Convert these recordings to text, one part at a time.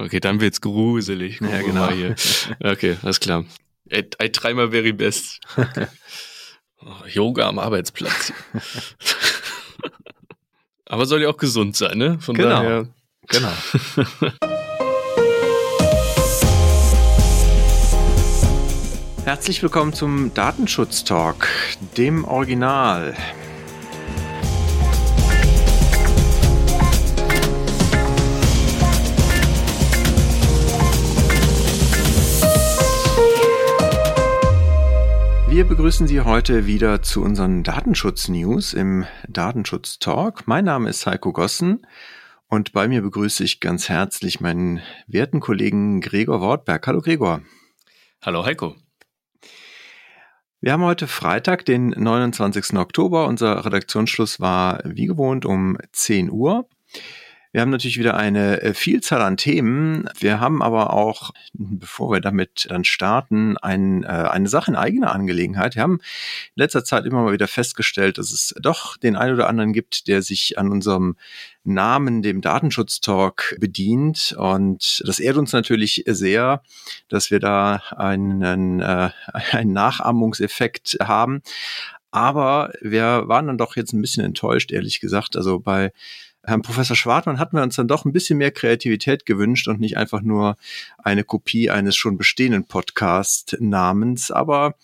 Okay, dann wird's gruselig. Ja, genau. Hier. Okay, alles klar. I, I try my very best. Okay. Oh, Yoga am Arbeitsplatz. Aber soll ja auch gesund sein, ne? Von genau. daher. Genau. Herzlich willkommen zum Datenschutz-Talk, dem Original. Wir begrüßen Sie heute wieder zu unseren Datenschutz-News im Datenschutz-Talk. Mein Name ist Heiko Gossen und bei mir begrüße ich ganz herzlich meinen werten Kollegen Gregor Wortberg. Hallo Gregor. Hallo Heiko. Wir haben heute Freitag, den 29. Oktober. Unser Redaktionsschluss war wie gewohnt um 10 Uhr. Wir haben natürlich wieder eine äh, Vielzahl an Themen. Wir haben aber auch, bevor wir damit dann starten, ein, äh, eine Sache in eigener Angelegenheit. Wir haben in letzter Zeit immer mal wieder festgestellt, dass es doch den einen oder anderen gibt, der sich an unserem Namen, dem Datenschutztalk bedient. Und das ehrt uns natürlich sehr, dass wir da einen, äh, einen Nachahmungseffekt haben. Aber wir waren dann doch jetzt ein bisschen enttäuscht, ehrlich gesagt. Also bei Herrn Professor Schwartmann hatten wir uns dann doch ein bisschen mehr Kreativität gewünscht und nicht einfach nur eine Kopie eines schon bestehenden Podcast-Namens. Aber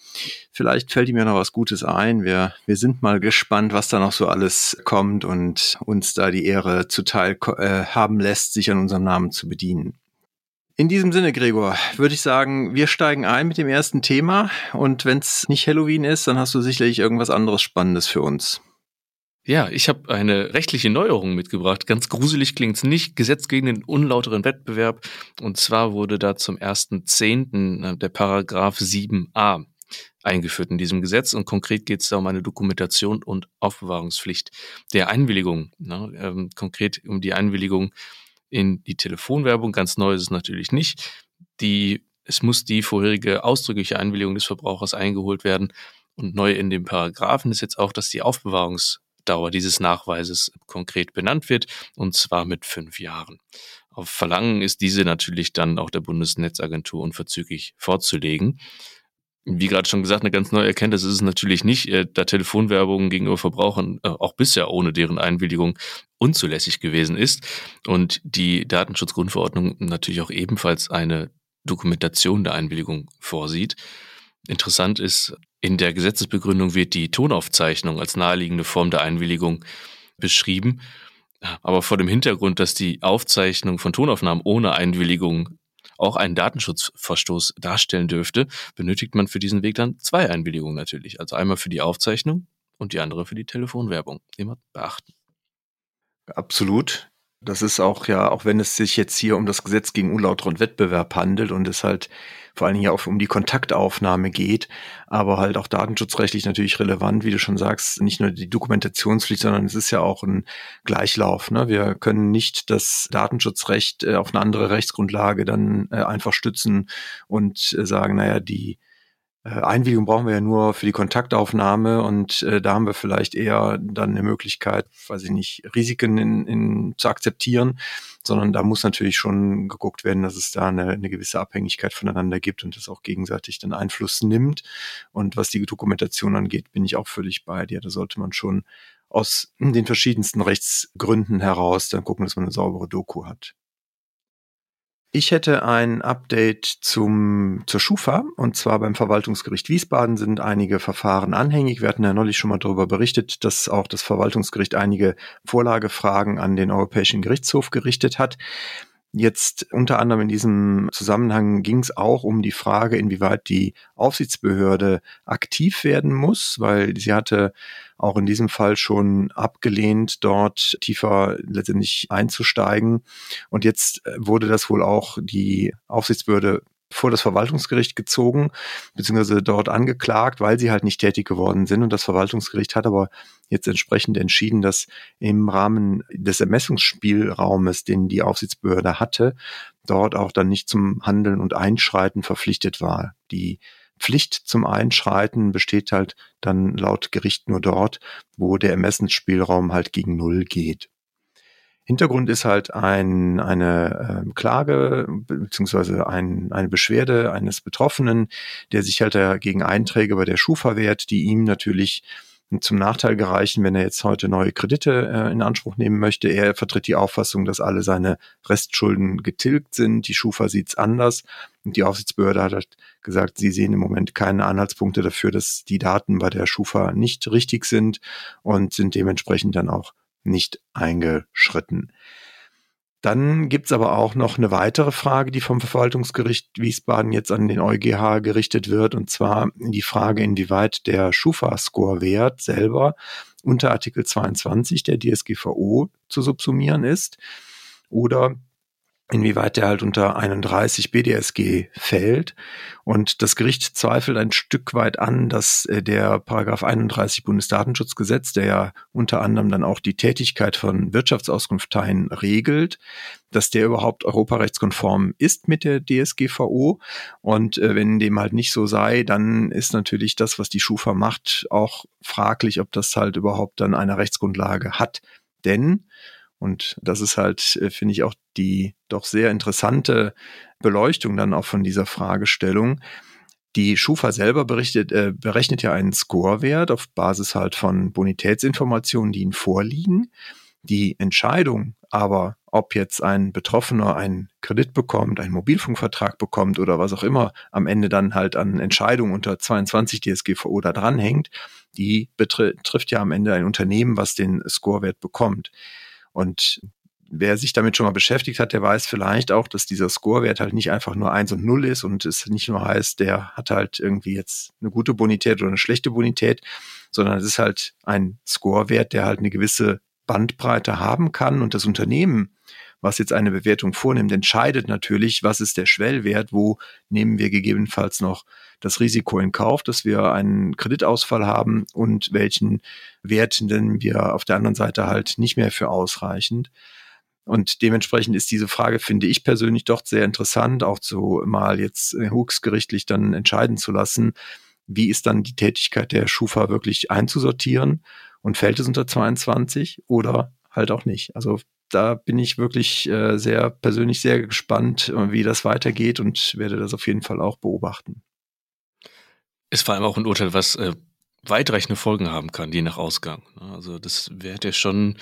vielleicht fällt ihm ja noch was Gutes ein. Wir, wir sind mal gespannt, was da noch so alles kommt und uns da die Ehre zuteil äh, haben lässt, sich an unserem Namen zu bedienen. In diesem Sinne, Gregor, würde ich sagen, wir steigen ein mit dem ersten Thema. Und wenn es nicht Halloween ist, dann hast du sicherlich irgendwas anderes Spannendes für uns. Ja, ich habe eine rechtliche Neuerung mitgebracht. Ganz gruselig klingt's nicht. Gesetz gegen den unlauteren Wettbewerb. Und zwar wurde da zum 1.10. Äh, der Paragraph 7a eingeführt in diesem Gesetz. Und konkret geht es da um eine Dokumentation und Aufbewahrungspflicht der Einwilligung. Ne? Ähm, konkret um die Einwilligung in die Telefonwerbung. Ganz neu ist es natürlich nicht. Die, es muss die vorherige ausdrückliche Einwilligung des Verbrauchers eingeholt werden. Und neu in dem Paragraphen ist jetzt auch, dass die Aufbewahrungs Dauer dieses Nachweises konkret benannt wird, und zwar mit fünf Jahren. Auf Verlangen ist diese natürlich dann auch der Bundesnetzagentur unverzüglich vorzulegen. Wie gerade schon gesagt, eine ganz neue Erkenntnis ist es natürlich nicht, äh, da Telefonwerbung gegenüber Verbrauchern äh, auch bisher ohne deren Einwilligung unzulässig gewesen ist und die Datenschutzgrundverordnung natürlich auch ebenfalls eine Dokumentation der Einwilligung vorsieht. Interessant ist, in der Gesetzesbegründung wird die Tonaufzeichnung als naheliegende Form der Einwilligung beschrieben. Aber vor dem Hintergrund, dass die Aufzeichnung von Tonaufnahmen ohne Einwilligung auch einen Datenschutzverstoß darstellen dürfte, benötigt man für diesen Weg dann zwei Einwilligungen natürlich. Also einmal für die Aufzeichnung und die andere für die Telefonwerbung. Immer beachten. Absolut. Das ist auch ja, auch wenn es sich jetzt hier um das Gesetz gegen unlauteren Wettbewerb handelt und es halt vor allen Dingen auch um die Kontaktaufnahme geht, aber halt auch datenschutzrechtlich natürlich relevant, wie du schon sagst, nicht nur die Dokumentationspflicht, sondern es ist ja auch ein Gleichlauf. Ne? Wir können nicht das Datenschutzrecht äh, auf eine andere Rechtsgrundlage dann äh, einfach stützen und äh, sagen, naja, die Einwilligung brauchen wir ja nur für die Kontaktaufnahme und äh, da haben wir vielleicht eher dann eine Möglichkeit, weiß ich nicht, Risiken in, in, zu akzeptieren, sondern da muss natürlich schon geguckt werden, dass es da eine, eine gewisse Abhängigkeit voneinander gibt und das auch gegenseitig den Einfluss nimmt. Und was die Dokumentation angeht, bin ich auch völlig bei dir. Da sollte man schon aus den verschiedensten Rechtsgründen heraus dann gucken, dass man eine saubere Doku hat. Ich hätte ein Update zum, zur Schufa und zwar beim Verwaltungsgericht Wiesbaden sind einige Verfahren anhängig. Wir hatten ja neulich schon mal darüber berichtet, dass auch das Verwaltungsgericht einige Vorlagefragen an den Europäischen Gerichtshof gerichtet hat. Jetzt unter anderem in diesem Zusammenhang ging es auch um die Frage, inwieweit die Aufsichtsbehörde aktiv werden muss, weil sie hatte auch in diesem Fall schon abgelehnt, dort tiefer letztendlich einzusteigen. Und jetzt äh, wurde das wohl auch die Aufsichtsbehörde vor das Verwaltungsgericht gezogen, beziehungsweise dort angeklagt, weil sie halt nicht tätig geworden sind. Und das Verwaltungsgericht hat aber jetzt entsprechend entschieden, dass im Rahmen des Ermessungsspielraumes, den die Aufsichtsbehörde hatte, dort auch dann nicht zum Handeln und Einschreiten verpflichtet war. Die Pflicht zum Einschreiten besteht halt dann laut Gericht nur dort, wo der Ermessensspielraum halt gegen Null geht. Hintergrund ist halt ein, eine äh, Klage beziehungsweise ein, eine Beschwerde eines Betroffenen, der sich halt dagegen Einträge bei der Schufa wehrt, die ihm natürlich zum Nachteil gereichen, wenn er jetzt heute neue Kredite äh, in Anspruch nehmen möchte. Er vertritt die Auffassung, dass alle seine Restschulden getilgt sind. Die Schufa sieht es anders. Und die Aufsichtsbehörde hat halt gesagt, sie sehen im Moment keine Anhaltspunkte dafür, dass die Daten bei der Schufa nicht richtig sind und sind dementsprechend dann auch nicht eingeschritten. Dann gibt's aber auch noch eine weitere Frage, die vom Verwaltungsgericht Wiesbaden jetzt an den EuGH gerichtet wird, und zwar die Frage, inwieweit der Schufa-Score-Wert selber unter Artikel 22 der DSGVO zu subsumieren ist oder inwieweit der halt unter 31 BDSG fällt. Und das Gericht zweifelt ein Stück weit an, dass äh, der Paragraph 31 Bundesdatenschutzgesetz, der ja unter anderem dann auch die Tätigkeit von Wirtschaftsauskunfteien regelt, dass der überhaupt europarechtskonform ist mit der DSGVO. Und äh, wenn dem halt nicht so sei, dann ist natürlich das, was die Schufa macht, auch fraglich, ob das halt überhaupt dann eine Rechtsgrundlage hat. Denn und das ist halt, äh, finde ich, auch die doch sehr interessante Beleuchtung dann auch von dieser Fragestellung. Die Schufa selber berichtet, äh, berechnet ja einen Scorewert auf Basis halt von Bonitätsinformationen, die ihnen vorliegen. Die Entscheidung aber, ob jetzt ein Betroffener einen Kredit bekommt, einen Mobilfunkvertrag bekommt oder was auch immer am Ende dann halt an Entscheidungen unter 22 DSGVO da dranhängt, die betrifft ja am Ende ein Unternehmen, was den Scorewert bekommt. Und wer sich damit schon mal beschäftigt hat, der weiß vielleicht auch, dass dieser Scorewert halt nicht einfach nur eins und null ist und es nicht nur heißt, der hat halt irgendwie jetzt eine gute Bonität oder eine schlechte Bonität, sondern es ist halt ein Scorewert, der halt eine gewisse Bandbreite haben kann und das Unternehmen was jetzt eine Bewertung vornimmt, entscheidet natürlich, was ist der Schwellwert, wo nehmen wir gegebenenfalls noch das Risiko in Kauf, dass wir einen Kreditausfall haben und welchen Wert nennen wir auf der anderen Seite halt nicht mehr für ausreichend. Und dementsprechend ist diese Frage, finde ich persönlich, doch sehr interessant, auch so mal jetzt höchstgerichtlich dann entscheiden zu lassen, wie ist dann die Tätigkeit der Schufa wirklich einzusortieren und fällt es unter 22 oder halt auch nicht. Also da bin ich wirklich äh, sehr persönlich sehr gespannt, äh, wie das weitergeht und werde das auf jeden Fall auch beobachten. Ist vor allem auch ein Urteil, was äh, weitreichende Folgen haben kann, je nach Ausgang. Ne? Also das wäre ja schon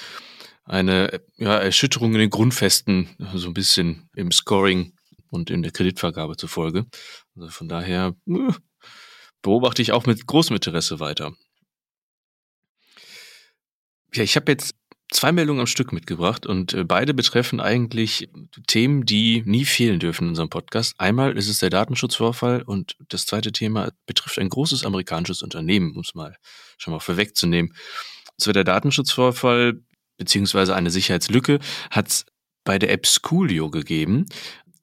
eine ja, Erschütterung in den Grundfesten, so ein bisschen im Scoring und in der Kreditvergabe zufolge. Also von daher äh, beobachte ich auch mit großem Interesse weiter. Ja, ich habe jetzt zwei Meldungen am Stück mitgebracht und äh, beide betreffen eigentlich Themen, die nie fehlen dürfen in unserem Podcast. Einmal ist es der Datenschutzvorfall und das zweite Thema betrifft ein großes amerikanisches Unternehmen, um es mal schon mal vorwegzunehmen. So der Datenschutzvorfall beziehungsweise eine Sicherheitslücke hat es bei der App Schoolio gegeben.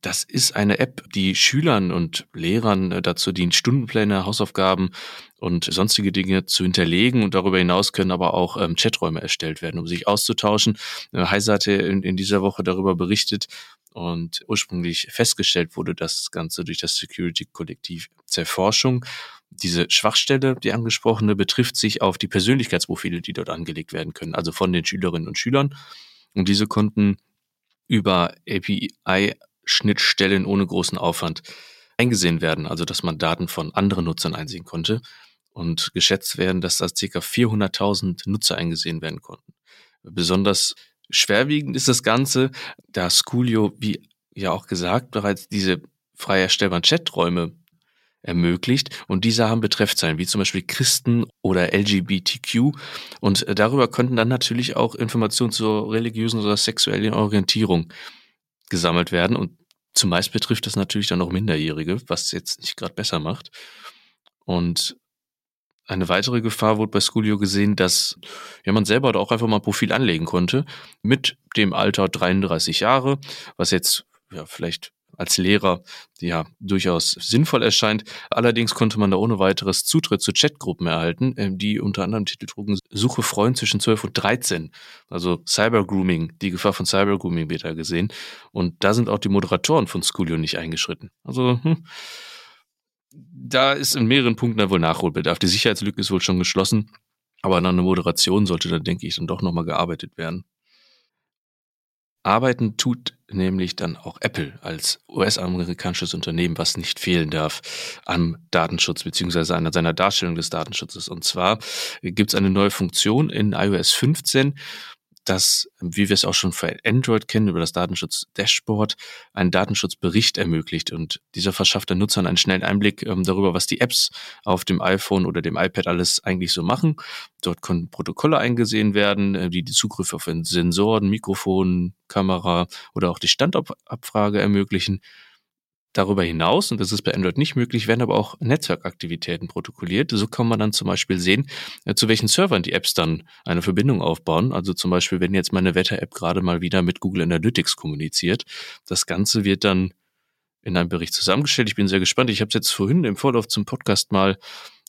Das ist eine App, die Schülern und Lehrern äh, dazu dient, Stundenpläne, Hausaufgaben und sonstige Dinge zu hinterlegen. Und darüber hinaus können aber auch ähm, Chaträume erstellt werden, um sich auszutauschen. Äh, Heise hatte in, in dieser Woche darüber berichtet und ursprünglich festgestellt wurde das Ganze durch das Security-Kollektiv Zerforschung. Diese Schwachstelle, die angesprochene, betrifft sich auf die Persönlichkeitsprofile, die dort angelegt werden können, also von den Schülerinnen und Schülern. Und diese konnten über API Schnittstellen ohne großen Aufwand eingesehen werden, also dass man Daten von anderen Nutzern einsehen konnte und geschätzt werden, dass da ca. 400.000 Nutzer eingesehen werden konnten. Besonders schwerwiegend ist das Ganze, da Schoolio, wie ja auch gesagt, bereits diese frei erstellbaren Chaträume ermöglicht und diese haben Betreffzeilen wie zum Beispiel Christen oder LGBTQ und darüber könnten dann natürlich auch Informationen zur religiösen oder sexuellen Orientierung gesammelt werden. Und zumeist betrifft das natürlich dann auch Minderjährige, was jetzt nicht gerade besser macht. Und eine weitere Gefahr wurde bei Schoolio gesehen, dass ja, man selber da auch einfach mal ein Profil anlegen konnte mit dem Alter 33 Jahre, was jetzt ja, vielleicht als Lehrer ja durchaus sinnvoll erscheint. Allerdings konnte man da ohne weiteres Zutritt zu Chatgruppen erhalten, ähm, die unter anderem Titel trugen Suche Freund zwischen 12 und 13. Also Cybergrooming, die Gefahr von Cybergrooming wird da gesehen. Und da sind auch die Moderatoren von Schoolio nicht eingeschritten. Also hm, da ist in mehreren Punkten da wohl Nachholbedarf. Die Sicherheitslücke ist wohl schon geschlossen. Aber an einer Moderation sollte da, denke ich, dann doch nochmal gearbeitet werden. Arbeiten tut nämlich dann auch Apple als US-amerikanisches Unternehmen, was nicht fehlen darf am Datenschutz beziehungsweise an seiner Darstellung des Datenschutzes. Und zwar gibt es eine neue Funktion in iOS 15, das, wie wir es auch schon für Android kennen, über das Datenschutz-Dashboard einen Datenschutzbericht ermöglicht. Und dieser verschafft den Nutzern einen schnellen Einblick ähm, darüber, was die Apps auf dem iPhone oder dem iPad alles eigentlich so machen. Dort können Protokolle eingesehen werden, äh, die die Zugriffe auf Sensoren, Mikrofon, Kamera oder auch die Standabfrage ermöglichen. Darüber hinaus, und das ist bei Android nicht möglich, werden aber auch Netzwerkaktivitäten protokolliert. So kann man dann zum Beispiel sehen, äh, zu welchen Servern die Apps dann eine Verbindung aufbauen. Also zum Beispiel, wenn jetzt meine Wetter-App gerade mal wieder mit Google Analytics kommuniziert. Das Ganze wird dann in einem Bericht zusammengestellt. Ich bin sehr gespannt. Ich habe es jetzt vorhin im Vorlauf zum Podcast mal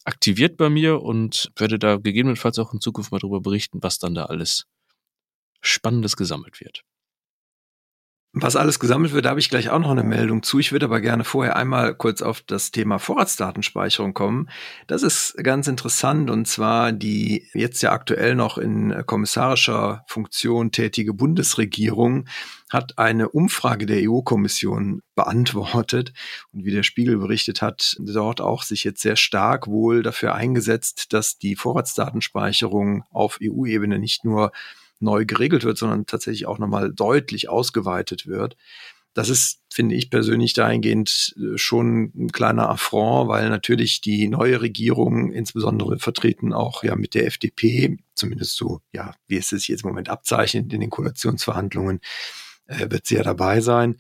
aktiviert bei mir und werde da gegebenenfalls auch in Zukunft mal darüber berichten, was dann da alles Spannendes gesammelt wird. Was alles gesammelt wird, da habe ich gleich auch noch eine Meldung zu. Ich würde aber gerne vorher einmal kurz auf das Thema Vorratsdatenspeicherung kommen. Das ist ganz interessant und zwar die jetzt ja aktuell noch in kommissarischer Funktion tätige Bundesregierung hat eine Umfrage der EU-Kommission beantwortet und wie der Spiegel berichtet hat, dort auch sich jetzt sehr stark wohl dafür eingesetzt, dass die Vorratsdatenspeicherung auf EU-Ebene nicht nur neu geregelt wird, sondern tatsächlich auch nochmal deutlich ausgeweitet wird. Das ist, finde ich persönlich dahingehend äh, schon ein kleiner Affront, weil natürlich die neue Regierung, insbesondere vertreten auch ja mit der FDP, zumindest so, ja, wie es sich jetzt im Moment abzeichnet in den Koalitionsverhandlungen, äh, wird sie ja dabei sein,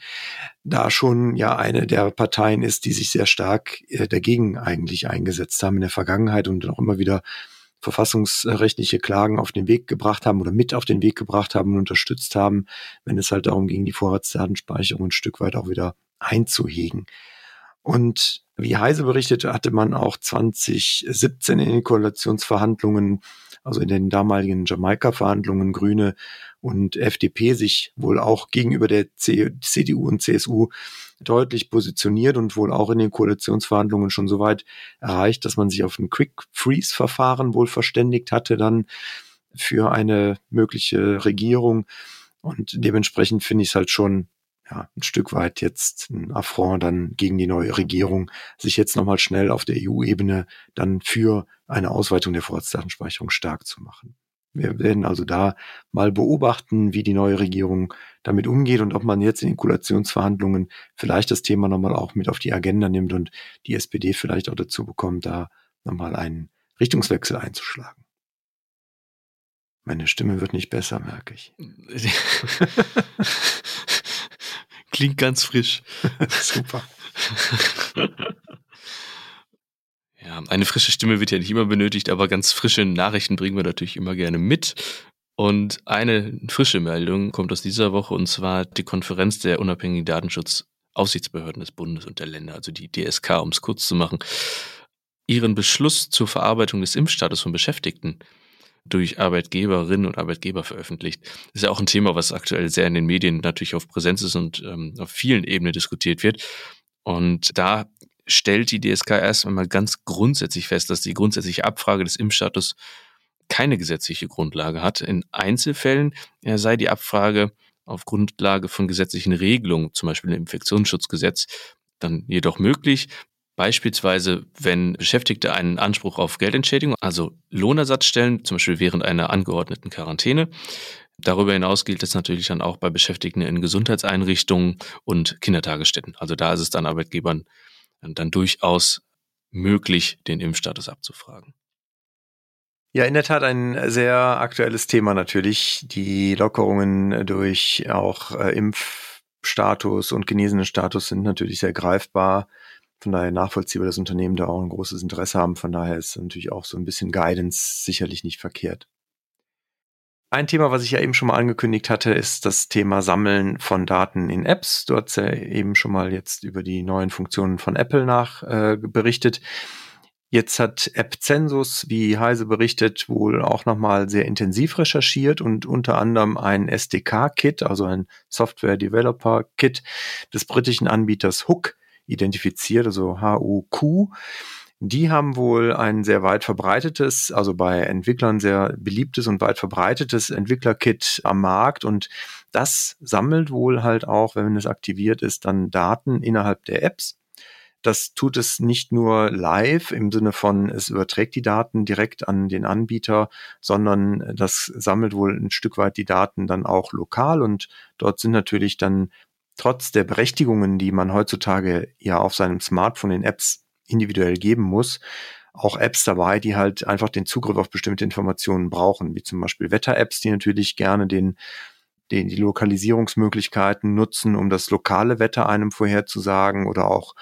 da schon ja eine der Parteien ist, die sich sehr stark äh, dagegen eigentlich eingesetzt haben in der Vergangenheit und auch immer wieder verfassungsrechtliche Klagen auf den Weg gebracht haben oder mit auf den Weg gebracht haben und unterstützt haben, wenn es halt darum ging, die Vorratsdatenspeicherung ein Stück weit auch wieder einzuhegen. Und wie Heise berichtete, hatte man auch 2017 in den Koalitionsverhandlungen, also in den damaligen Jamaika-Verhandlungen, Grüne und FDP sich wohl auch gegenüber der CDU und CSU deutlich positioniert und wohl auch in den Koalitionsverhandlungen schon so weit erreicht, dass man sich auf ein Quick Freeze Verfahren wohl verständigt hatte dann für eine mögliche Regierung. Und dementsprechend finde ich es halt schon ja, ein Stück weit jetzt ein Affront dann gegen die neue Regierung, sich jetzt nochmal schnell auf der EU-Ebene dann für eine Ausweitung der Vorratsdatenspeicherung stark zu machen. Wir werden also da mal beobachten, wie die neue Regierung damit umgeht und ob man jetzt in den Koalitionsverhandlungen vielleicht das Thema nochmal auch mit auf die Agenda nimmt und die SPD vielleicht auch dazu bekommt, da nochmal einen Richtungswechsel einzuschlagen. Meine Stimme wird nicht besser, merke ich. Klingt ganz frisch. Super. Ja, eine frische Stimme wird ja nicht immer benötigt, aber ganz frische Nachrichten bringen wir natürlich immer gerne mit. Und eine frische Meldung kommt aus dieser Woche und zwar die Konferenz der unabhängigen Datenschutzaufsichtsbehörden des Bundes und der Länder, also die DSK, um es kurz zu machen, ihren Beschluss zur Verarbeitung des Impfstatus von Beschäftigten durch Arbeitgeberinnen und Arbeitgeber veröffentlicht. Das ist ja auch ein Thema, was aktuell sehr in den Medien natürlich auf Präsenz ist und ähm, auf vielen Ebenen diskutiert wird. Und da stellt die DSK erst einmal ganz grundsätzlich fest, dass die grundsätzliche Abfrage des Impfstatus keine gesetzliche Grundlage hat. In Einzelfällen sei die Abfrage auf Grundlage von gesetzlichen Regelungen, zum Beispiel im Infektionsschutzgesetz, dann jedoch möglich. Beispielsweise, wenn Beschäftigte einen Anspruch auf Geldentschädigung, also Lohnersatz stellen, zum Beispiel während einer angeordneten Quarantäne. Darüber hinaus gilt es natürlich dann auch bei Beschäftigten in Gesundheitseinrichtungen und Kindertagesstätten. Also da ist es dann Arbeitgebern dann durchaus möglich, den Impfstatus abzufragen. Ja, in der Tat ein sehr aktuelles Thema natürlich. Die Lockerungen durch auch äh, Impfstatus und Genesenenstatus sind natürlich sehr greifbar. Von daher nachvollziehbar, dass Unternehmen da auch ein großes Interesse haben. Von daher ist natürlich auch so ein bisschen Guidance sicherlich nicht verkehrt. Ein Thema, was ich ja eben schon mal angekündigt hatte, ist das Thema Sammeln von Daten in Apps. Du hast ja eben schon mal jetzt über die neuen Funktionen von Apple nach äh, berichtet. Jetzt hat App Census, wie Heise berichtet, wohl auch nochmal sehr intensiv recherchiert und unter anderem ein SDK-Kit, also ein Software Developer Kit des britischen Anbieters Hook identifiziert, also HUQ Die haben wohl ein sehr weit verbreitetes, also bei Entwicklern sehr beliebtes und weit verbreitetes Entwicklerkit am Markt und das sammelt wohl halt auch, wenn es aktiviert ist, dann Daten innerhalb der Apps. Das tut es nicht nur live im Sinne von, es überträgt die Daten direkt an den Anbieter, sondern das sammelt wohl ein Stück weit die Daten dann auch lokal und dort sind natürlich dann trotz der Berechtigungen, die man heutzutage ja auf seinem Smartphone in Apps individuell geben muss, auch Apps dabei, die halt einfach den Zugriff auf bestimmte Informationen brauchen, wie zum Beispiel Wetter-Apps, die natürlich gerne den den, die Lokalisierungsmöglichkeiten nutzen, um das lokale Wetter einem vorherzusagen oder auch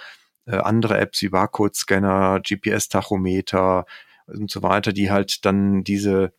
äh, andere Apps wie Barcode-Scanner, GPS-Tachometer und so weiter, die halt dann diese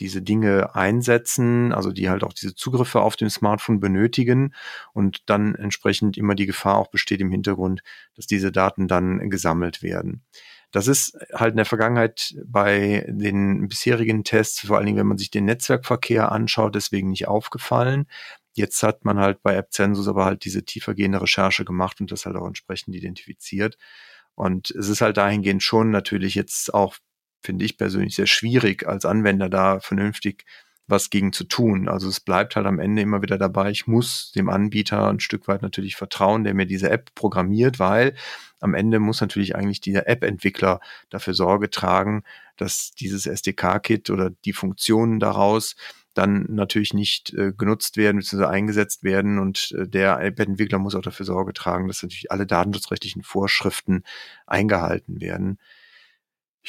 diese Dinge einsetzen, also die halt auch diese Zugriffe auf dem Smartphone benötigen und dann entsprechend immer die Gefahr auch besteht im Hintergrund, dass diese Daten dann gesammelt werden. Das ist halt in der Vergangenheit bei den bisherigen Tests, vor allen Dingen, wenn man sich den Netzwerkverkehr anschaut, deswegen nicht aufgefallen. Jetzt hat man halt bei AppCensus aber halt diese tiefergehende Recherche gemacht und das halt auch entsprechend identifiziert. Und es ist halt dahingehend schon natürlich jetzt auch, finde ich persönlich, sehr schwierig als Anwender da vernünftig was gegen zu tun. Also es bleibt halt am Ende immer wieder dabei, ich muss dem Anbieter ein Stück weit natürlich vertrauen, der mir diese App programmiert, weil am Ende muss natürlich eigentlich der App-Entwickler dafür Sorge tragen, dass dieses SDK-Kit oder die Funktionen daraus dann natürlich nicht äh, genutzt werden bzw. eingesetzt werden und äh, der App-Entwickler muss auch dafür Sorge tragen, dass natürlich alle datenschutzrechtlichen Vorschriften eingehalten werden.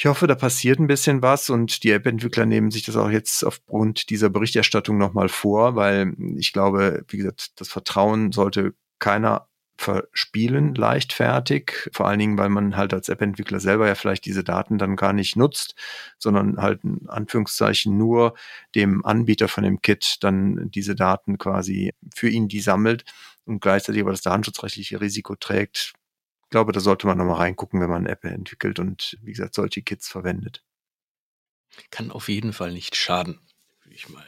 Ich hoffe, da passiert ein bisschen was und die App-Entwickler nehmen sich das auch jetzt aufgrund dieser Berichterstattung nochmal vor, weil ich glaube, wie gesagt, das Vertrauen sollte keiner verspielen leichtfertig, vor allen Dingen, weil man halt als App-Entwickler selber ja vielleicht diese Daten dann gar nicht nutzt, sondern halt in Anführungszeichen nur dem Anbieter von dem Kit dann diese Daten quasi für ihn die sammelt und gleichzeitig aber das datenschutzrechtliche Risiko trägt. Ich glaube, da sollte man nochmal reingucken, wenn man eine App entwickelt und wie gesagt solche Kits verwendet. Kann auf jeden Fall nicht schaden, würde ich mal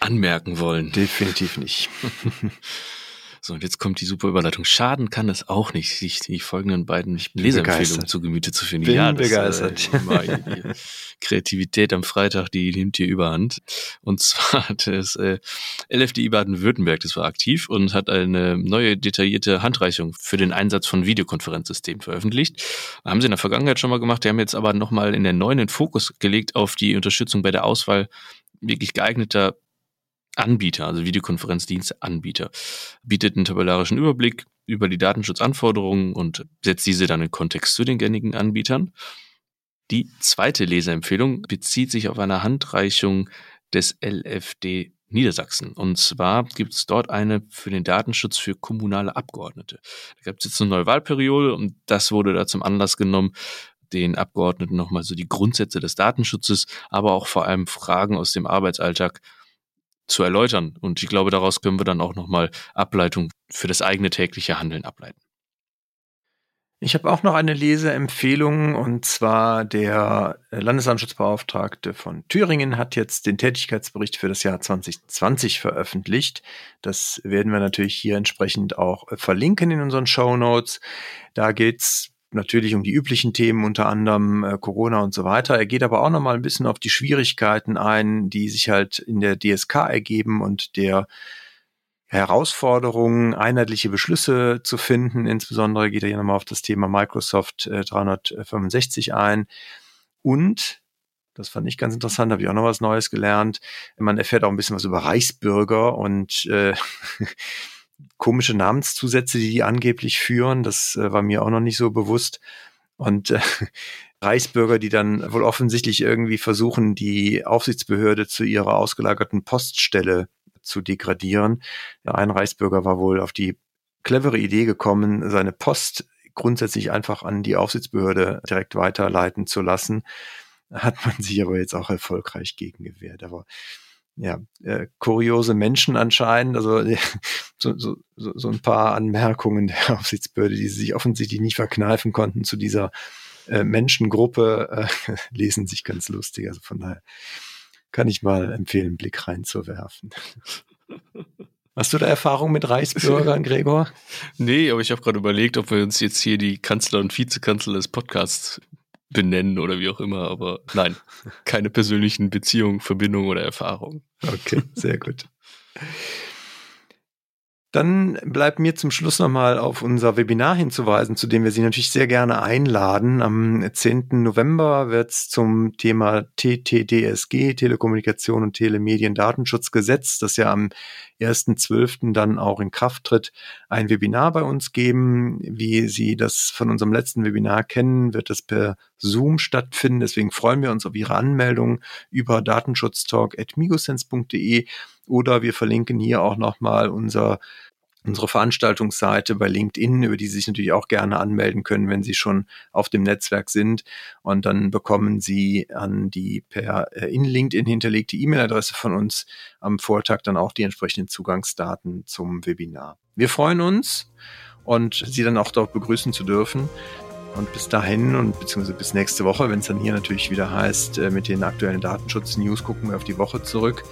anmerken wollen. Definitiv nicht. So, und jetzt kommt die super Überleitung. Schaden kann es auch nicht, sich die folgenden beiden Leserempfehlungen zu Gemüte zu finden. Bin ja, das, begeistert. Äh, Kreativität am Freitag, die nimmt hier überhand. Und zwar hat es äh, LFDI Baden-Württemberg, das war aktiv und hat eine neue detaillierte Handreichung für den Einsatz von Videokonferenzsystemen veröffentlicht. Haben sie in der Vergangenheit schon mal gemacht. Die haben jetzt aber nochmal in der neuen den Fokus gelegt auf die Unterstützung bei der Auswahl wirklich geeigneter Anbieter, also Videokonferenzdienstanbieter, bietet einen tabellarischen Überblick über die Datenschutzanforderungen und setzt diese dann in Kontext zu den gängigen Anbietern. Die zweite Leseempfehlung bezieht sich auf eine Handreichung des LFD Niedersachsen. Und zwar gibt es dort eine für den Datenschutz für kommunale Abgeordnete. Da gab es jetzt eine neue Wahlperiode und das wurde da zum Anlass genommen, den Abgeordneten nochmal so die Grundsätze des Datenschutzes, aber auch vor allem Fragen aus dem Arbeitsalltag zu erläutern. Und ich glaube, daraus können wir dann auch nochmal Ableitung für das eigene tägliche Handeln ableiten. Ich habe auch noch eine Leseempfehlung und zwar der Landesdatenschutzbeauftragte von Thüringen hat jetzt den Tätigkeitsbericht für das Jahr 2020 veröffentlicht. Das werden wir natürlich hier entsprechend auch verlinken in unseren Show Notes. Da geht's natürlich um die üblichen Themen, unter anderem äh, Corona und so weiter. Er geht aber auch noch mal ein bisschen auf die Schwierigkeiten ein, die sich halt in der DSK ergeben und der Herausforderung, einheitliche Beschlüsse zu finden. Insbesondere geht er hier nochmal auf das Thema Microsoft äh, 365 ein. Und, das fand ich ganz interessant, habe ich auch noch was Neues gelernt, man erfährt auch ein bisschen was über Reichsbürger und äh, komische Namenszusätze, die die angeblich führen. Das äh, war mir auch noch nicht so bewusst. Und äh, Reichsbürger, die dann wohl offensichtlich irgendwie versuchen, die Aufsichtsbehörde zu ihrer ausgelagerten Poststelle zu degradieren. Ein Reichsbürger war wohl auf die clevere Idee gekommen, seine Post grundsätzlich einfach an die Aufsichtsbehörde direkt weiterleiten zu lassen. Hat man sich aber jetzt auch erfolgreich gegen gewehrt. Aber ja, äh, kuriose Menschen anscheinend, also so, so, so, ein paar Anmerkungen der Aufsichtsbehörde, die sie sich offensichtlich nicht verkneifen konnten zu dieser äh, Menschengruppe, äh, lesen sich ganz lustig. Also von daher kann ich mal empfehlen, einen Blick reinzuwerfen. Hast du da Erfahrung mit Reichsbürgern, Gregor? nee, aber ich habe gerade überlegt, ob wir uns jetzt hier die Kanzler und Vizekanzler des Podcasts benennen oder wie auch immer, aber nein, keine persönlichen Beziehungen, Verbindungen oder Erfahrungen. Okay, sehr gut. Dann bleibt mir zum Schluss nochmal auf unser Webinar hinzuweisen, zu dem wir Sie natürlich sehr gerne einladen. Am 10. November wird es zum Thema TTDSG, Telekommunikation und Telemediendatenschutzgesetz, das ja am 1.12. dann auch in Kraft tritt, ein Webinar bei uns geben. Wie Sie das von unserem letzten Webinar kennen, wird das per Zoom stattfinden. Deswegen freuen wir uns auf Ihre Anmeldung über datenschutztalk.migosense.de oder wir verlinken hier auch nochmal unser unsere Veranstaltungsseite bei LinkedIn, über die Sie sich natürlich auch gerne anmelden können, wenn Sie schon auf dem Netzwerk sind. Und dann bekommen Sie an die per äh, in LinkedIn hinterlegte E-Mail-Adresse von uns am Vortag dann auch die entsprechenden Zugangsdaten zum Webinar. Wir freuen uns und Sie dann auch dort begrüßen zu dürfen. Und bis dahin und beziehungsweise bis nächste Woche, wenn es dann hier natürlich wieder heißt, äh, mit den aktuellen Datenschutz-News gucken wir auf die Woche zurück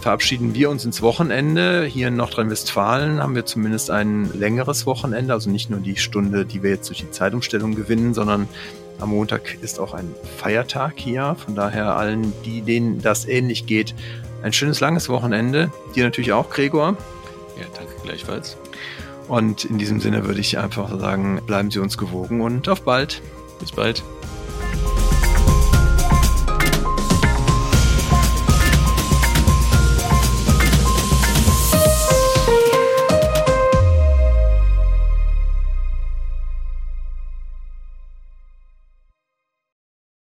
verabschieden wir uns ins Wochenende. Hier in Nordrhein-Westfalen haben wir zumindest ein längeres Wochenende, also nicht nur die Stunde, die wir jetzt durch die Zeitumstellung gewinnen, sondern am Montag ist auch ein Feiertag hier. Von daher allen, die, denen das ähnlich geht, ein schönes langes Wochenende. Dir natürlich auch, Gregor. Ja, danke gleichfalls. Und in diesem Sinne würde ich einfach sagen, bleiben Sie uns gewogen und auf bald. Bis bald.